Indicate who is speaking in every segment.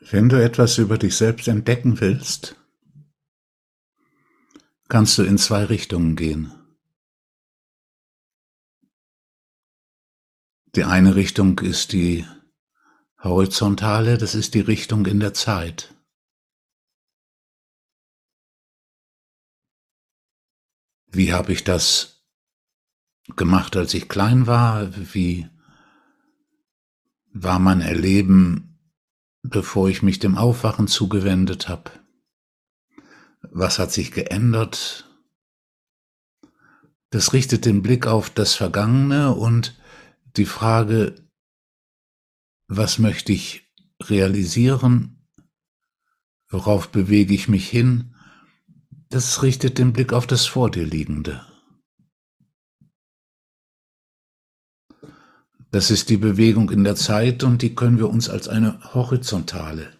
Speaker 1: Wenn du etwas über dich selbst entdecken willst, kannst du in zwei Richtungen gehen. Die eine Richtung ist die horizontale, das ist die Richtung in der Zeit. Wie habe ich das gemacht, als ich klein war? Wie war mein Erleben, bevor ich mich dem Aufwachen zugewendet habe? Was hat sich geändert? Das richtet den Blick auf das Vergangene und die Frage, was möchte ich realisieren? Worauf bewege ich mich hin? Das richtet den Blick auf das vor dir liegende. Das ist die Bewegung in der Zeit und die können wir uns als eine horizontale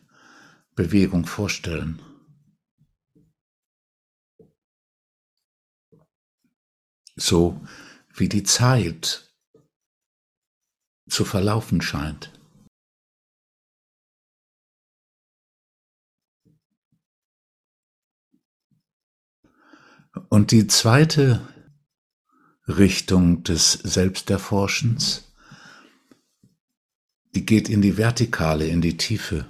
Speaker 1: Bewegung vorstellen. So wie die Zeit zu verlaufen scheint. Und die zweite Richtung des Selbsterforschens, die geht in die Vertikale, in die Tiefe.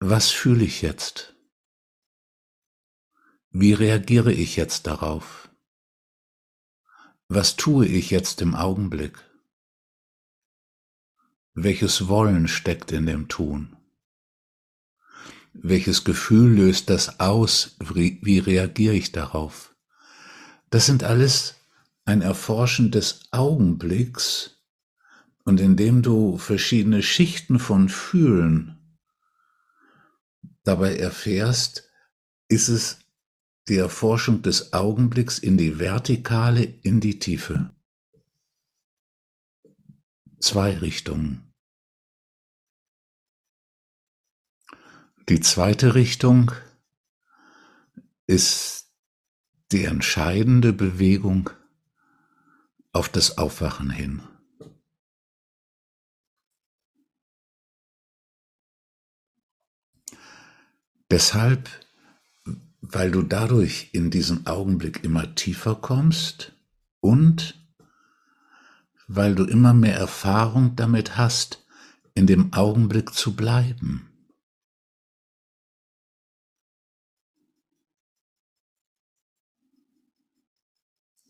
Speaker 1: Was fühle ich jetzt? Wie reagiere ich jetzt darauf? Was tue ich jetzt im Augenblick? Welches Wollen steckt in dem Tun? Welches Gefühl löst das aus? Wie reagiere ich darauf? Das sind alles ein Erforschen des Augenblicks und indem du verschiedene Schichten von Fühlen dabei erfährst, ist es die Erforschung des Augenblicks in die Vertikale, in die Tiefe. Zwei Richtungen. Die zweite Richtung ist die entscheidende Bewegung auf das Aufwachen hin. Deshalb, weil du dadurch in diesen Augenblick immer tiefer kommst und weil du immer mehr Erfahrung damit hast, in dem Augenblick zu bleiben.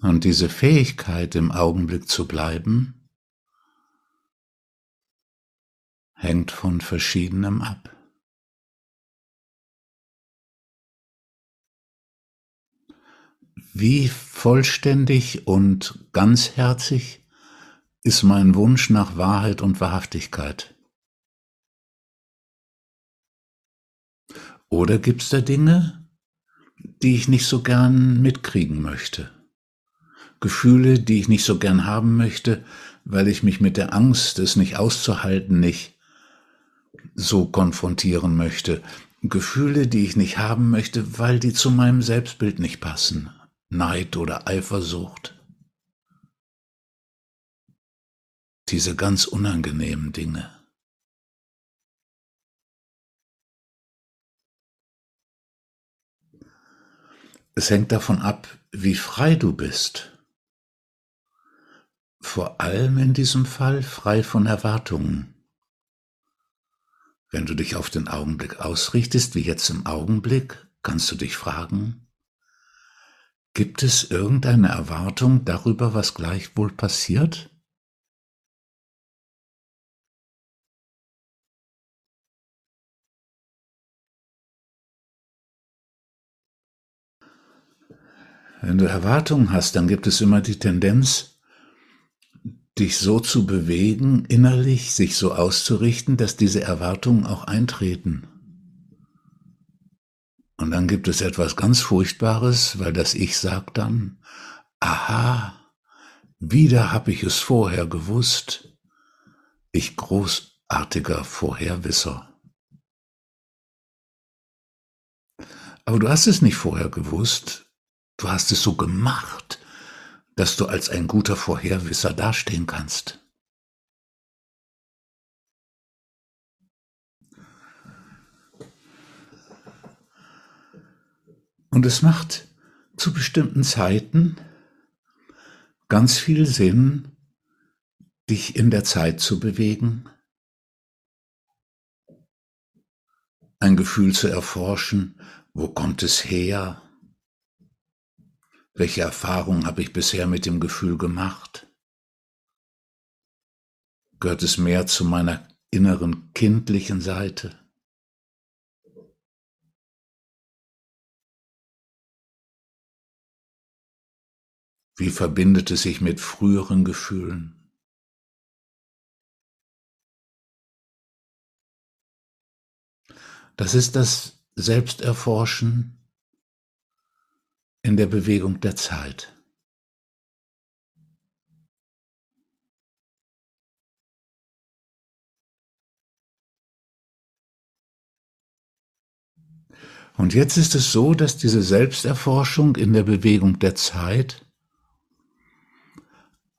Speaker 1: Und diese Fähigkeit, im Augenblick zu bleiben, hängt von verschiedenem ab. Wie vollständig und ganzherzig ist mein Wunsch nach Wahrheit und Wahrhaftigkeit? Oder gibt es da Dinge, die ich nicht so gern mitkriegen möchte? Gefühle, die ich nicht so gern haben möchte, weil ich mich mit der Angst, es nicht auszuhalten, nicht so konfrontieren möchte. Gefühle, die ich nicht haben möchte, weil die zu meinem Selbstbild nicht passen. Neid oder Eifersucht. Diese ganz unangenehmen Dinge. Es hängt davon ab, wie frei du bist vor allem in diesem Fall frei von Erwartungen. Wenn du dich auf den Augenblick ausrichtest, wie jetzt im Augenblick, kannst du dich fragen, gibt es irgendeine Erwartung darüber, was gleich wohl passiert? Wenn du Erwartungen hast, dann gibt es immer die Tendenz, dich so zu bewegen, innerlich sich so auszurichten, dass diese Erwartungen auch eintreten. Und dann gibt es etwas ganz Furchtbares, weil das Ich sagt dann, aha, wieder habe ich es vorher gewusst, ich großartiger Vorherwisser. Aber du hast es nicht vorher gewusst, du hast es so gemacht, dass du als ein guter Vorherwisser dastehen kannst. Und es macht zu bestimmten Zeiten ganz viel Sinn, dich in der Zeit zu bewegen, ein Gefühl zu erforschen, wo kommt es her? Welche Erfahrungen habe ich bisher mit dem Gefühl gemacht? Gehört es mehr zu meiner inneren kindlichen Seite? Wie verbindet es sich mit früheren Gefühlen? Das ist das Selbsterforschen in der Bewegung der Zeit. Und jetzt ist es so, dass diese Selbsterforschung in der Bewegung der Zeit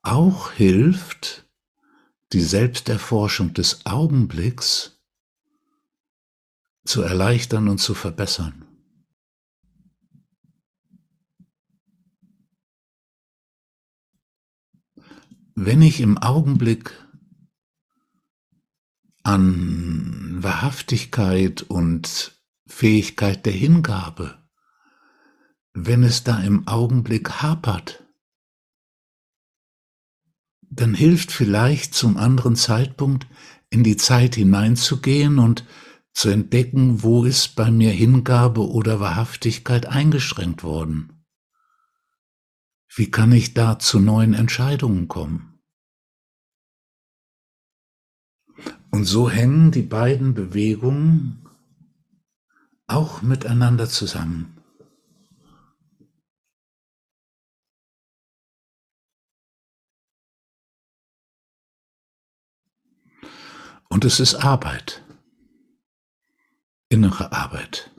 Speaker 1: auch hilft, die Selbsterforschung des Augenblicks zu erleichtern und zu verbessern. Wenn ich im Augenblick an Wahrhaftigkeit und Fähigkeit der Hingabe, wenn es da im Augenblick hapert, dann hilft vielleicht zum anderen Zeitpunkt in die Zeit hineinzugehen und zu entdecken, wo ist bei mir Hingabe oder Wahrhaftigkeit eingeschränkt worden. Wie kann ich da zu neuen Entscheidungen kommen? Und so hängen die beiden Bewegungen auch miteinander zusammen. Und es ist Arbeit innere Arbeit.